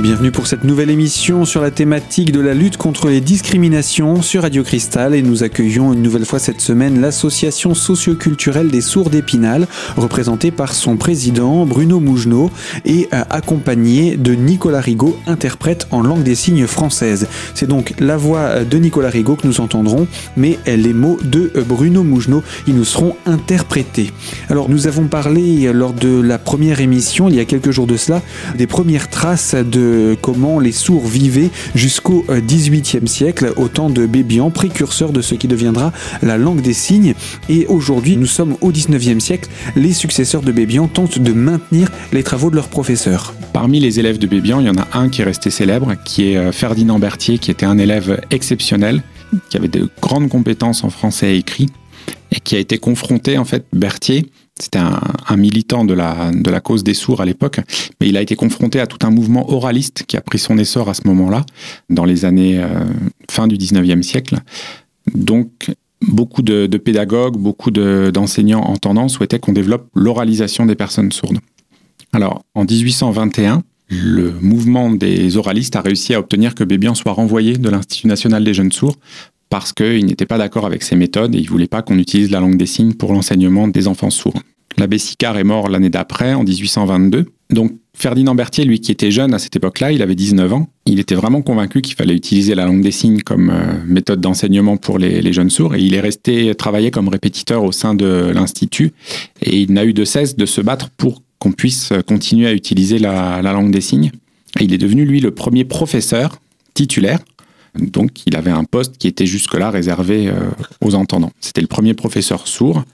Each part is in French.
Bienvenue pour cette nouvelle émission sur la thématique de la lutte contre les discriminations sur Radio Cristal et nous accueillons une nouvelle fois cette semaine l'association socioculturelle des sourds d'Épinal représentée par son président Bruno Mougenot et euh, accompagné de Nicolas Rigaud, interprète en langue des signes française. C'est donc la voix de Nicolas Rigaud que nous entendrons mais les mots de Bruno Mougenot, ils nous seront interprétés. Alors nous avons parlé lors de la première émission il y a quelques jours de cela des premières traces de comment les sourds vivaient jusqu'au XVIIIe siècle, au temps de Bébian, précurseur de ce qui deviendra la langue des signes. Et aujourd'hui, nous sommes au XIXe siècle, les successeurs de Bébian tentent de maintenir les travaux de leurs professeurs. Parmi les élèves de Bébian, il y en a un qui est resté célèbre, qui est euh, Ferdinand Berthier, qui était un élève exceptionnel, qui avait de grandes compétences en français écrit, et qui a été confronté, en fait, Berthier, c'était un, militant de la, de la cause des sourds à l'époque, mais il a été confronté à tout un mouvement oraliste qui a pris son essor à ce moment-là, dans les années euh, fin du 19e siècle. Donc, beaucoup de, pédagogues, beaucoup d'enseignants entendants souhaitaient qu'on développe l'oralisation des personnes sourdes. Alors, en 1821, le mouvement des oralistes a réussi à obtenir que Bébian soit renvoyé de l'Institut national des jeunes sourds parce qu'il n'était pas d'accord avec ces méthodes et il ne voulait pas qu'on utilise la langue des signes pour l'enseignement des enfants sourds. L'abbé Sicard est mort l'année d'après, en 1822. Donc Ferdinand Berthier, lui qui était jeune à cette époque-là, il avait 19 ans, il était vraiment convaincu qu'il fallait utiliser la langue des signes comme euh, méthode d'enseignement pour les, jeunes sourds et il est resté travailler comme répétiteur au sein de l'Institut et il n'a eu de cesse de se battre pour qu'on puisse continuer à utiliser la, la langue des signes. Et il est devenu, lui, le premier professeur titulaire donc il avait un poste qui était jusque-là réservé euh, aux entendants. C'était le premier professeur sourd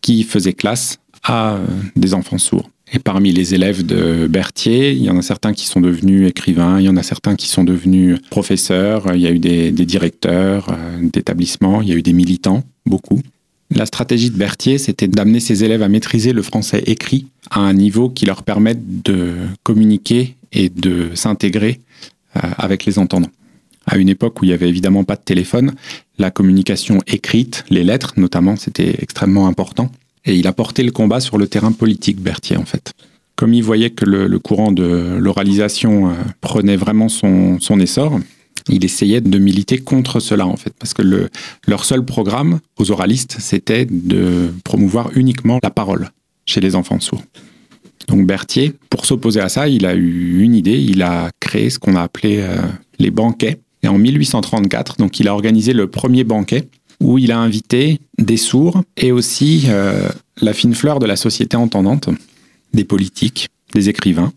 qui faisait classe à euh, des enfants sourds. Et parmi les élèves de Berthier, il y en a certains qui sont devenus écrivains, il y en a certains qui sont devenus professeurs, il y a eu des, directeurs euh, d'établissements, il y a eu des militants, beaucoup. La stratégie de Berthier, c'était d'amener ses élèves à maîtriser le français écrit à un niveau qui leur permette de communiquer et de s'intégrer avec les entendants à une époque où il n'y avait évidemment pas de téléphone, la communication écrite, les lettres notamment, c'était extrêmement important. Et il a porté le combat sur le terrain politique, Berthier, en fait. Comme il voyait que le, courant de l'oralisation euh, prenait vraiment son, essor, il essayait de militer contre cela, en fait. Parce que le, leur seul programme aux oralistes, c'était de promouvoir uniquement la parole chez les enfants sourds. Donc Berthier, pour s'opposer à ça, il a eu une idée, il a créé ce qu'on a appelé euh, les banquets et en 1834, donc il a organisé le premier banquet où il a invité des sourds et aussi euh, la fine fleur de la société entendante, des politiques, des écrivains,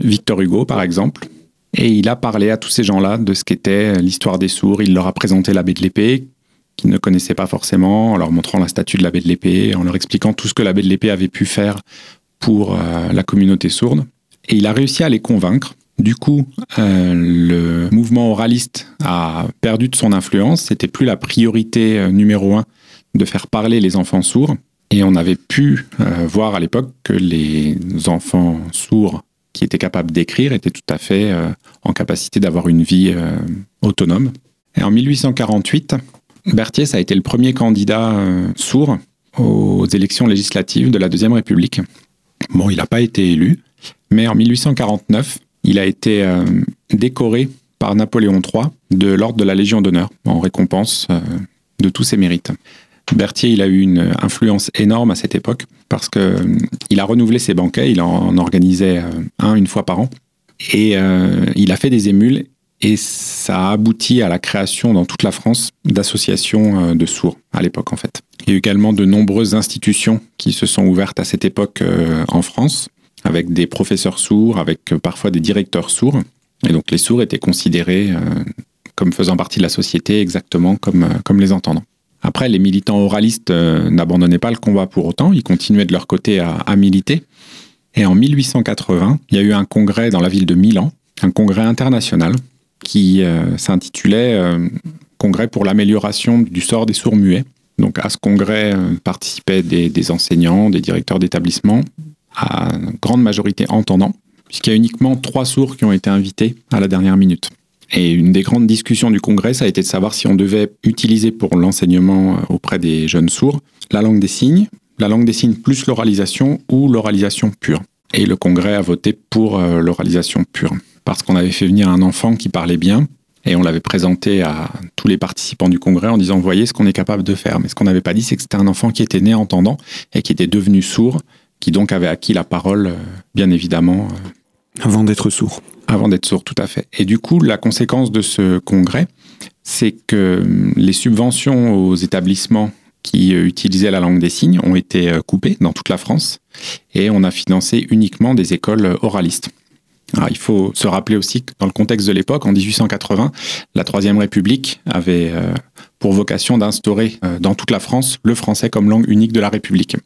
Victor Hugo par exemple. Et il a parlé à tous ces gens-là de ce qu'était l'histoire des sourds. Il leur a présenté l'abbé de l'épée, qu'ils ne connaissaient pas forcément, en leur montrant la statue de l'abbé de l'épée, en leur expliquant tout ce que l'abbé de l'épée avait pu faire pour euh, la communauté sourde. Et il a réussi à les convaincre du coup, euh, le mouvement oraliste a perdu de son influence. C'était plus la priorité euh, numéro un de faire parler les enfants sourds. Et on avait pu euh, voir à l'époque que les enfants sourds qui étaient capables d'écrire étaient tout à fait en capacité d'avoir une vie autonome. Et en 1848, Berthier a été le premier candidat sourd aux élections législatives de la Deuxième République. Bon, il n'a pas été élu, mais en 1849, il a été euh, décoré par Napoléon III de l'ordre de la Légion d'honneur en récompense euh, de tous ses mérites. Berthier, il a eu une influence énorme à cette époque parce que euh, il a renouvelé ses banquets, il en organisait un une fois par an et il a fait des émules et ça a abouti à la création dans toute la France d'associations de sourds à l'époque en fait. Il y a eu également de nombreuses institutions qui se sont ouvertes à cette époque en France avec des professeurs sourds, avec euh, parfois des directeurs sourds. Et donc les sourds étaient considérés euh, comme faisant partie de la société exactement comme, euh, les entendants. Après, les militants oralistes n'abandonnaient pas le combat pour autant, ils continuaient de leur côté à, militer. Et en 1880, il y a eu un congrès dans la ville de Milan, un congrès international qui s'intitulait Congrès pour l'amélioration du sort des sourds muets. Donc à ce congrès participaient des, des enseignants, des directeurs d'établissements, à grande majorité entendants, puisqu'il y a uniquement trois sourds qui ont été invités à la dernière minute. Et une des grandes discussions du Congrès, ça a été de savoir si on devait utiliser pour l'enseignement euh, auprès des jeunes sourds la langue des signes, la langue des signes plus l'oralisation ou l'oralisation pure. Et le Congrès a voté pour euh, l'oralisation pure. parce qu'on avait fait venir un enfant qui parlait bien et on l'avait présenté à tous les participants du congrès en disant voyez ce qu'on est capable de faire. Mais ce qu'on n'avait pas dit, c'est que c'était un enfant qui était né entendant et qui était devenu sourd, qui donc avait acquis la parole, euh, bien évidemment. Euh, avant d'être sourd. Avant d'être sourd, tout à fait. Et du coup, la conséquence de ce congrès, c'est que hum, les subventions aux établissements qui euh, utilisaient la langue des signes ont été coupées dans toute la France et on a financé uniquement des écoles oralistes. Alors, il faut se rappeler aussi que dans le contexte de l'époque, en 1880, la Troisième République avait pour vocation d'instaurer dans toute la France le français comme langue unique de la République.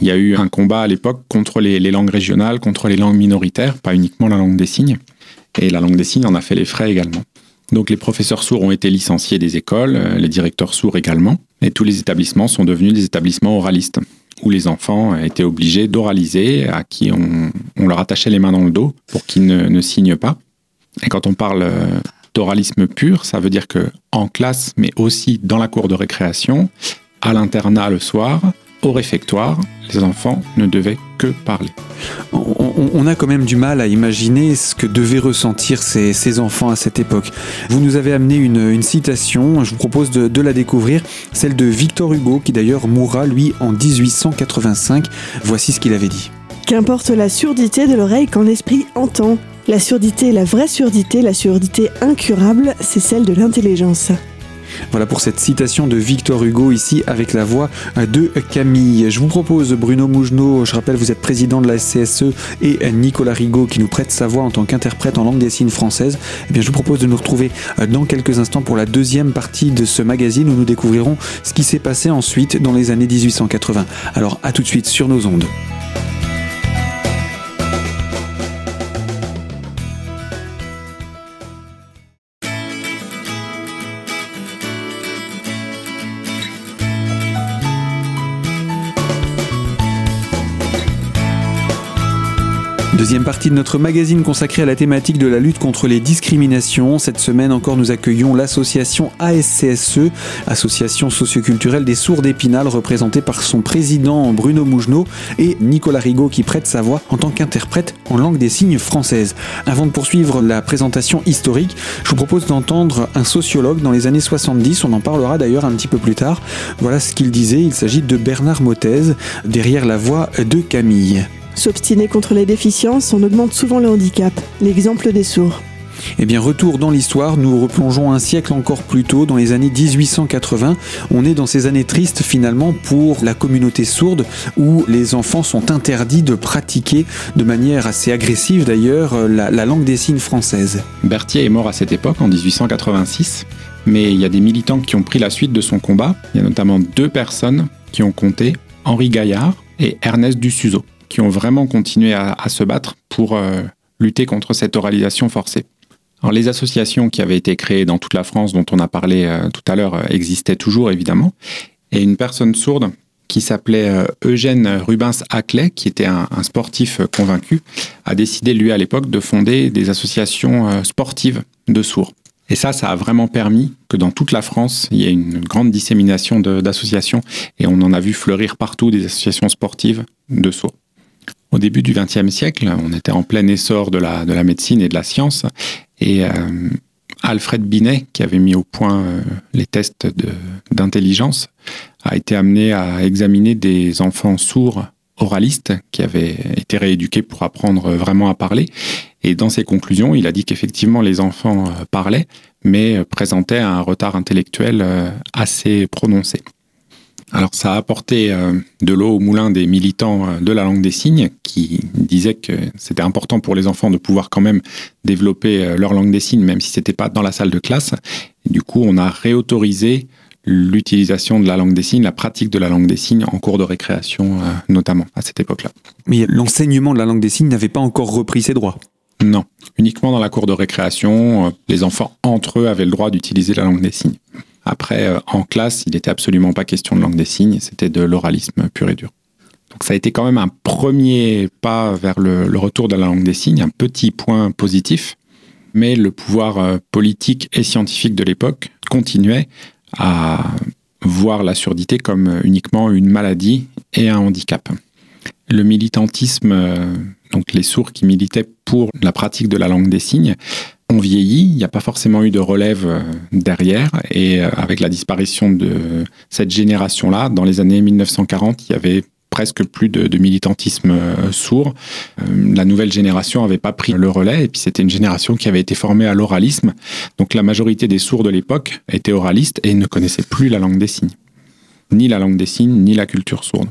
Il y a eu un combat à l'époque contre les, langues régionales, contre les langues minoritaires, pas uniquement la langue des signes. Et la langue des signes en a fait les frais également. Donc les professeurs sourds ont été licenciés des écoles, euh, les directeurs sourds également, et tous les établissements sont devenus des établissements oralistes où les enfants étaient obligés d'oraliser, à qui on, leur attachait les mains dans le dos pour qu'ils ne, signent pas. Et quand on parle euh, d'oralisme pur, ça veut dire que en classe, mais aussi dans la cour de récréation, à l'internat le soir, au réfectoire, les enfants ne devaient que parler. On, a quand même du mal à imaginer ce que devaient ressentir ces, enfants à cette époque. Vous nous avez amené une, citation, je vous propose de, la découvrir, celle de Victor Hugo, qui d'ailleurs mourra, lui, en 1885. Voici ce qu'il avait dit. Qu'importe la surdité de l'oreille quand l'esprit entend. La surdité, la vraie surdité, la surdité incurable, c'est celle de l'intelligence. Voilà pour cette citation de Victor Hugo ici avec la voix de Camille. Je vous propose Bruno Mougenot, je rappelle vous êtes président de la SCSE et Nicolas Rigaud qui nous prête sa voix en tant qu'interprète en langue des signes française. Eh bien je vous propose de nous retrouver dans quelques instants pour la deuxième partie de ce magazine où nous découvrirons ce qui s'est passé ensuite dans les années 1880. Alors à tout de suite sur nos ondes. Deuxième partie de notre magazine consacrée à la thématique de la lutte contre les discriminations. Cette semaine encore, nous accueillons l'association ASCSE, Association socioculturelle des sourds d'Épinal, représentée par son président Bruno Mougenot et Nicolas Rigaud qui prête sa voix en tant qu'interprète en langue des signes française. Avant de poursuivre la présentation historique, je vous propose d'entendre un sociologue dans les années 70. On en parlera d'ailleurs un petit peu plus tard. Voilà ce qu'il disait. Il s'agit de Bernard Mottez, derrière la voix de Camille. S'obstiner contre les déficiences, on augmente souvent le handicap. L'exemple des sourds. Eh bien, retour dans l'histoire, nous replongeons un siècle encore plus tôt, dans les années 1880. On est dans ces années tristes finalement pour la communauté sourde, où les enfants sont interdits de pratiquer de manière assez agressive d'ailleurs la, la langue des signes française. Berthier est mort à cette époque, en 1886, mais il y a des militants qui ont pris la suite de son combat. Il y a notamment deux personnes qui ont compté, Henri Gaillard et Ernest Dussuzeau qui ont vraiment continué à, se battre pour euh, lutter contre cette oralisation forcée. Alors, les associations qui avaient été créées dans toute la France, dont on a parlé euh, tout à l'heure, euh, existaient toujours évidemment. Et une personne sourde qui s'appelait Eugène Rubens Hackley, qui était un, sportif convaincu, a décidé, lui, à l'époque, de fonder des associations sportives de sourds. Et ça, ça a vraiment permis que dans toute la France, il y ait une grande dissémination d'associations et on en a vu fleurir partout des associations sportives de sourds. Au début du XXe siècle, on était en plein essor de la, de la médecine et de la science, et euh, Alfred Binet, qui avait mis au point euh, les tests d'intelligence, a été amené à examiner des enfants sourds oralistes qui avaient été rééduqués pour apprendre vraiment à parler. Et dans ses conclusions, il a dit qu'effectivement les enfants euh, parlaient, mais présentaient un retard intellectuel assez prononcé. Alors ça a apporté euh, de l'eau au moulin des militants euh, de la langue des signes qui disaient que c'était important pour les enfants de pouvoir quand même développer euh, leur langue des signes même si c'était pas dans la salle de classe. du coup, on a réautorisé l'utilisation de la langue des signes, la pratique de la langue des signes en cours de récréation notamment à cette époque-là. Mais l'enseignement de la langue des signes n'avait pas encore repris ses droits? Non, uniquement dans la cour de récréation, les enfants entre eux avaient le droit d'utiliser la langue des signes. Après, euh, en classe, il n'était absolument pas question de langue des signes, c'était de l'oralisme pur et dur. Donc ça a été quand même un premier pas vers le, retour de la langue des signes, un petit point positif, mais le pouvoir euh, politique et scientifique de l'époque continuait à voir la surdité comme uniquement une maladie et un handicap. Le militantisme euh, donc les sourds qui militaient pour la pratique de la langue des signes, ont vieilli. Il n'y a pas forcément eu de relève euh, derrière. Et euh, avec la disparition de cette génération-là, dans les années 1940, il y avait presque plus de, militantisme euh, sourd. la nouvelle génération n'avait pas pris le relais et puis c'était une génération qui avait été formée à l'oralisme. Donc la majorité des sourds de l'époque étaient oralistes et ne connaissaient plus la langue des signes. Ni la langue des signes, ni la culture sourde.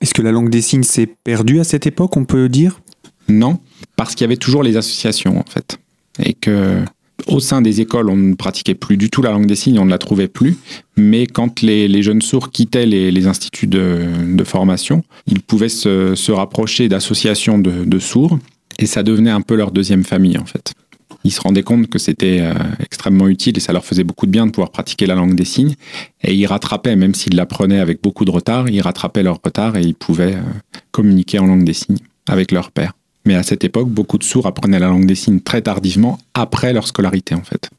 Est-ce que la langue des signes s'est perdue à cette époque, on peut dire? Non, parce qu'il y avait toujours les associations en fait et que au sein des écoles, on ne pratiquait plus du tout la langue des signes, on ne la trouvait plus. Mais quand les, jeunes sourds quittaient les, instituts de, formation, ils pouvaient se, rapprocher d'associations de, sourds et ça devenait un peu leur deuxième famille en fait. Ils se rendaient compte que c'était euh, extrêmement utile et ça leur faisait beaucoup de bien de pouvoir pratiquer la langue des signes. Et ils rattrapaient, même s'ils l'apprenaient avec beaucoup de retard, ils rattrapaient leur retard et ils pouvaient euh, communiquer en langue des signes avec leur père. Mais à cette époque, beaucoup de sourds apprenaient la langue des signes très tardivement, après leur scolarité en fait.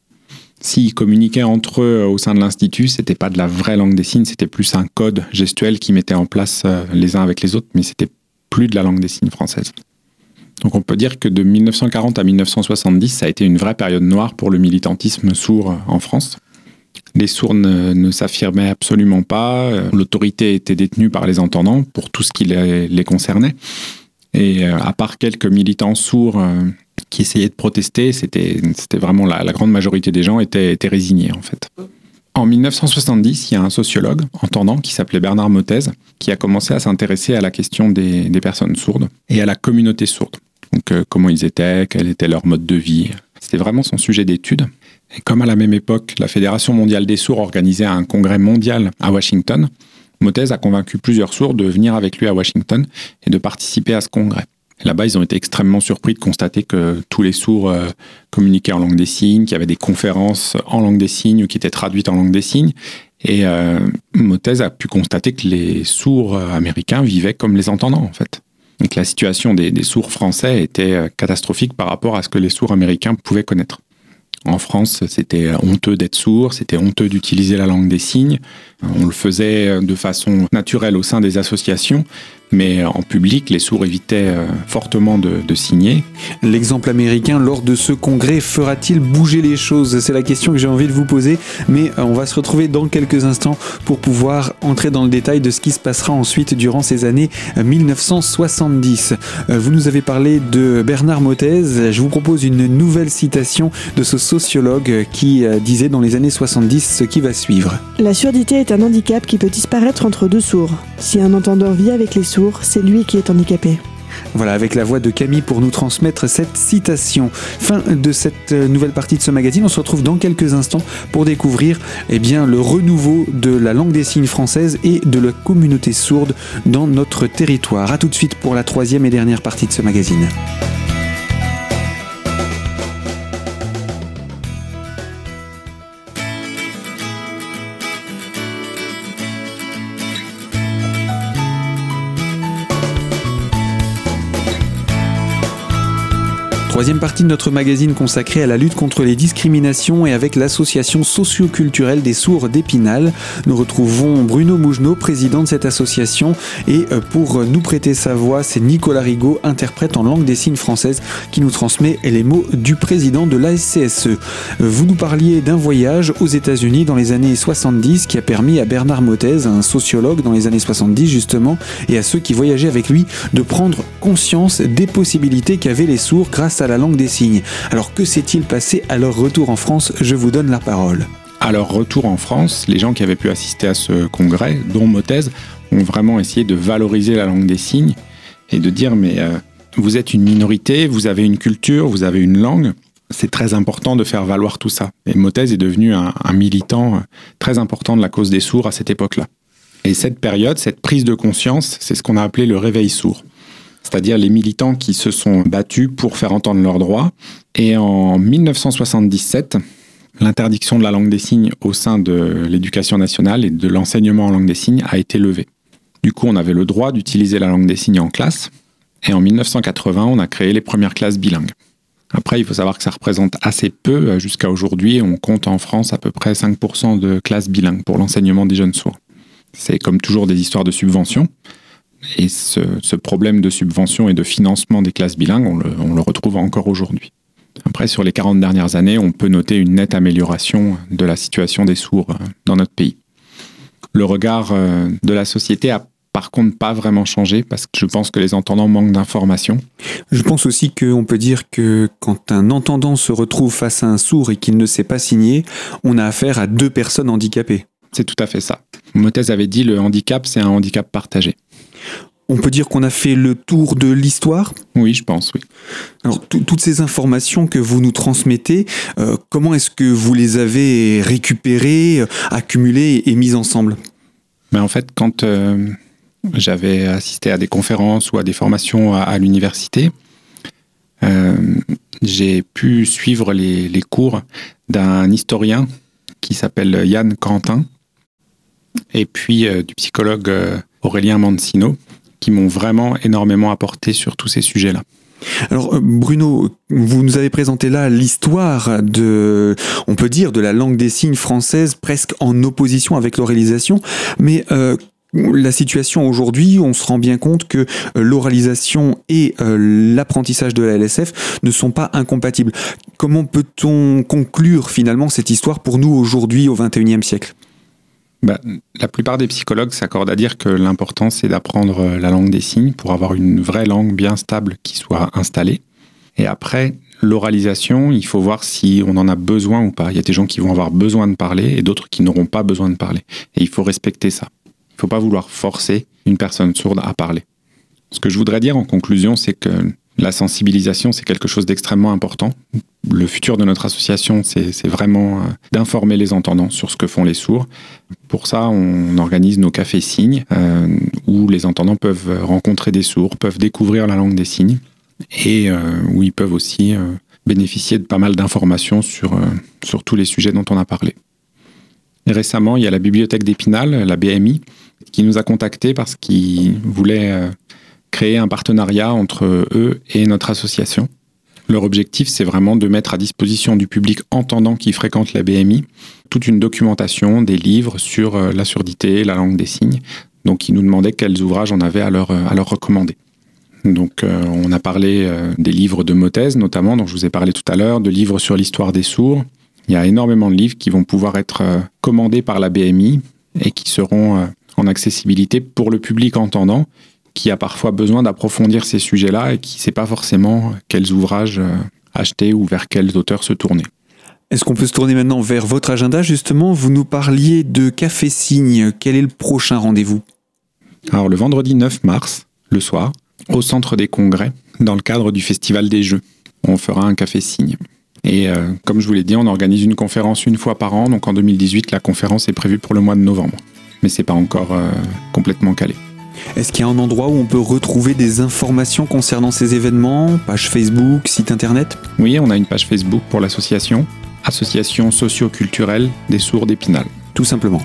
S'ils communiquaient entre eux euh, au sein de l'institut, c'était pas de la vraie langue des signes, c'était plus un code gestuel qu'ils mettaient en place euh, les uns avec les autres, mais c'était plus de la langue des signes française. Donc on peut dire que de 1940 à 1970, ça a été une vraie période noire pour le militantisme sourd euh, en France. Les sourds ne, s'affirmaient absolument pas, l'autorité était détenue par les entendants pour tout ce qui les concernait. Et euh, à part quelques militants sourds euh, qui essayaient de protester, c'était vraiment la, grande majorité des gens étaient, étaient résignés en fait. En 1970, il y a un sociologue entendant qui s'appelait Bernard Motez qui a commencé à s'intéresser à la question des, personnes sourdes et à la communauté sourde. Donc euh, comment ils étaient, quel était leur mode de vie. C'était vraiment son sujet d'étude. Et comme à la même époque, la Fédération mondiale des sourds organisait un congrès mondial à Washington, Motez a convaincu plusieurs sourds de venir avec lui à Washington et de participer à ce congrès. Là-bas, ils ont été extrêmement surpris de constater que tous les sourds euh, communiquaient en langue des signes, qu'il y avait des conférences en langue des signes ou qui étaient traduites en langue des signes. Et euh, a pu constater que les sourds euh, américains vivaient comme les entendants, en fait. Donc la situation des, des sourds français était catastrophique par rapport à ce que les sourds américains pouvaient connaître. En France, c'était honteux d'être sourd, c'était honteux d'utiliser la langue des signes. On le faisait de façon naturelle au sein des associations, mais en public, les sourds évitaient euh, fortement de, signer. L'exemple américain lors de ce congrès fera-t-il bouger les choses? C'est la question que j'ai envie de vous poser, mais euh, on va se retrouver dans quelques instants pour pouvoir entrer dans le détail de ce qui se passera ensuite durant ces années 1970. Euh, vous nous avez parlé de Bernard Motez, je vous propose une nouvelle citation de ce sociologue qui disait dans les années 70 ce qui va suivre. La surdité est un handicap qui peut disparaître entre deux sourds. Si un entendeur vit avec les sourds, c'est lui qui est handicapé. Voilà, avec la voix de Camille pour nous transmettre cette citation. Fin de cette euh, nouvelle partie de ce magazine. On se retrouve dans quelques instants pour découvrir eh bien, le renouveau de la langue des signes française et de la communauté sourde dans notre territoire. A tout de suite pour la troisième et dernière partie de ce magazine. Troisième partie de notre magazine consacrée à la lutte contre les discriminations et avec l'association socio-culturelle des sourds d'Épinal. Nous retrouvons Bruno Mougenot, président de cette association, et euh, pour nous prêter sa voix, c'est Nicolas Rigaud, interprète en langue des signes française, qui nous transmet les mots du président de l'ASCSE. Vous nous parliez d'un voyage aux États-Unis dans les années 70 qui a permis à Bernard Motez, un sociologue dans les années 70 justement, et à ceux qui voyageaient avec lui, de prendre conscience des possibilités qu'avaient les sourds grâce à la langue des signes. Alors que s'est-il passé à leur retour en France? Je vous donne la parole. À leur retour en France, les gens qui avaient pu assister à ce congrès, dont Motez, ont vraiment essayé de valoriser la langue des signes et de dire mais euh, vous êtes une minorité, vous avez une culture, vous avez une langue. C'est très important de faire valoir tout ça. Et Motez est devenu un, un militant très important de la cause des sourds à cette époque-là. Et cette période, cette prise de conscience, c'est ce qu'on a appelé le réveil sourd c'est-à-dire les militants qui se sont battus pour faire entendre leurs droits. Et en 1977, l'interdiction de la langue des signes au sein de l'éducation nationale et de l'enseignement en langue des signes a été levée. Du coup, on avait le droit d'utiliser la langue des signes en classe. Et en 1980, on a créé les premières classes bilingues. Après, il faut savoir que ça représente assez peu. Jusqu'à aujourd'hui, on compte en France à peu près 5% de classes bilingues pour l'enseignement des jeunes sourds. C'est comme toujours des histoires de subventions. Et ce, problème de subvention et de financement des classes bilingues, on le, retrouve encore aujourd'hui. Après, sur les 40 dernières années, on peut noter une nette amélioration de la situation des sourds dans notre pays. Le regard de la société a par contre pas vraiment changé parce que je pense que les entendants manquent d'informations. Je pense aussi qu'on peut dire que quand un entendant se retrouve face à un sourd et qu'il ne sait pas signer, on a affaire à deux personnes handicapées. C'est tout à fait ça. Mothèse avait dit le handicap, c'est un handicap partagé. On peut dire qu'on a fait le tour de l'histoire Oui, je pense, oui. Alors, toutes ces informations que vous nous transmettez, euh, comment est-ce que vous les avez récupérées, euh, accumulées et mises ensemble? Mais ben, En fait, quand euh, j'avais assisté à des conférences ou à des formations à, l'université. Euh, j'ai pu suivre les, cours d'un historien qui s'appelle Yann Quentin et puis euh, du psychologue euh, Aurélien Mancino qui m'ont vraiment énormément apporté sur tous ces sujets-là. Alors Bruno, vous nous avez présenté là l'histoire de, on peut dire, de la langue des signes française presque en opposition avec l'oralisation, mais la situation aujourd'hui, on se rend bien compte que euh, l'oralisation et euh, l'apprentissage de la LSF ne sont pas incompatibles. Comment peut-on conclure finalement cette histoire pour nous aujourd'hui au XXIe siècle? Bah, la plupart des psychologues s'accordent à dire que l'important c'est d'apprendre euh, la langue des signes pour avoir une vraie langue bien stable qui soit installée. Et après, l'oralisation, il faut voir si on en a besoin ou pas. Il y a des gens qui vont avoir besoin de parler et d'autres qui n'auront pas besoin de parler. Et il faut respecter ça. Il ne faut pas vouloir forcer une personne sourde à parler. Ce que je voudrais dire en conclusion, c'est que la sensibilisation, c'est quelque chose d'extrêmement important. Le futur de notre association, c'est vraiment euh, d'informer les entendants sur ce que font les sourds. Pour ça, on organise nos cafés signes, euh, où les entendants peuvent rencontrer des sourds, peuvent découvrir la langue des signes, et euh, où ils peuvent aussi bénéficier de pas mal d'informations sur, sur tous les sujets dont on a parlé. récemment, il y a la bibliothèque d'Épinal, la BMI, qui nous a contactés parce qu'ils voulaient créer un partenariat entre eux et notre association. Leur objectif, c'est vraiment de mettre à disposition du public entendant qui fréquente la BMI toute une documentation, des livres sur euh, la surdité, la langue des signes. Donc, ils nous demandaient quels ouvrages on avait à leur, à leur recommander. Donc, euh, on a parlé des livres de Mothèse, notamment, dont je vous ai parlé tout à l'heure, de livres sur l'histoire des sourds. Il y a énormément de livres qui vont pouvoir être commandés par la BMI et qui seront en accessibilité pour le public entendant qui a parfois besoin d'approfondir ces sujets-là et qui ne sait pas forcément quels ouvrages euh, acheter ou vers quels auteurs se tourner. Est-ce qu'on peut se tourner maintenant vers votre agenda? Justement Vous nous parliez de Café Signe. Quel est le prochain rendez-vous? Alors le vendredi 9 mars, le soir, au centre des congrès, dans le cadre du Festival des Jeux. On fera un Café Signe. Et euh, comme je vous l'ai dit, on organise une conférence une fois par an. Donc en 2018, la conférence est prévue pour le mois de novembre mais c'est pas encore euh, complètement calé. Est-ce qu'il y a un endroit où on peut retrouver des informations concernant ces événements Page Facebook, site internet? Oui, on a une page Facebook pour l'association, Association socio-culturelle des sourds d'Épinal. Tout simplement.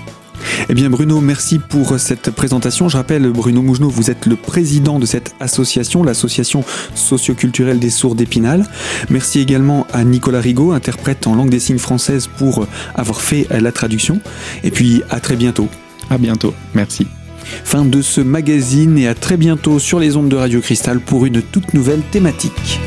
Eh bien Bruno, merci pour cette présentation. Je rappelle, Bruno Mougenot, vous êtes le président de cette association, l'association socioculturelle des sourds d'Épinal. Merci également à Nicolas Rigaud, interprète en langue des signes française, pour avoir fait la traduction. Et puis à très bientôt. À bientôt. Merci. Fin de ce magazine et à très bientôt sur les ondes de Radio Cristal pour une toute nouvelle thématique.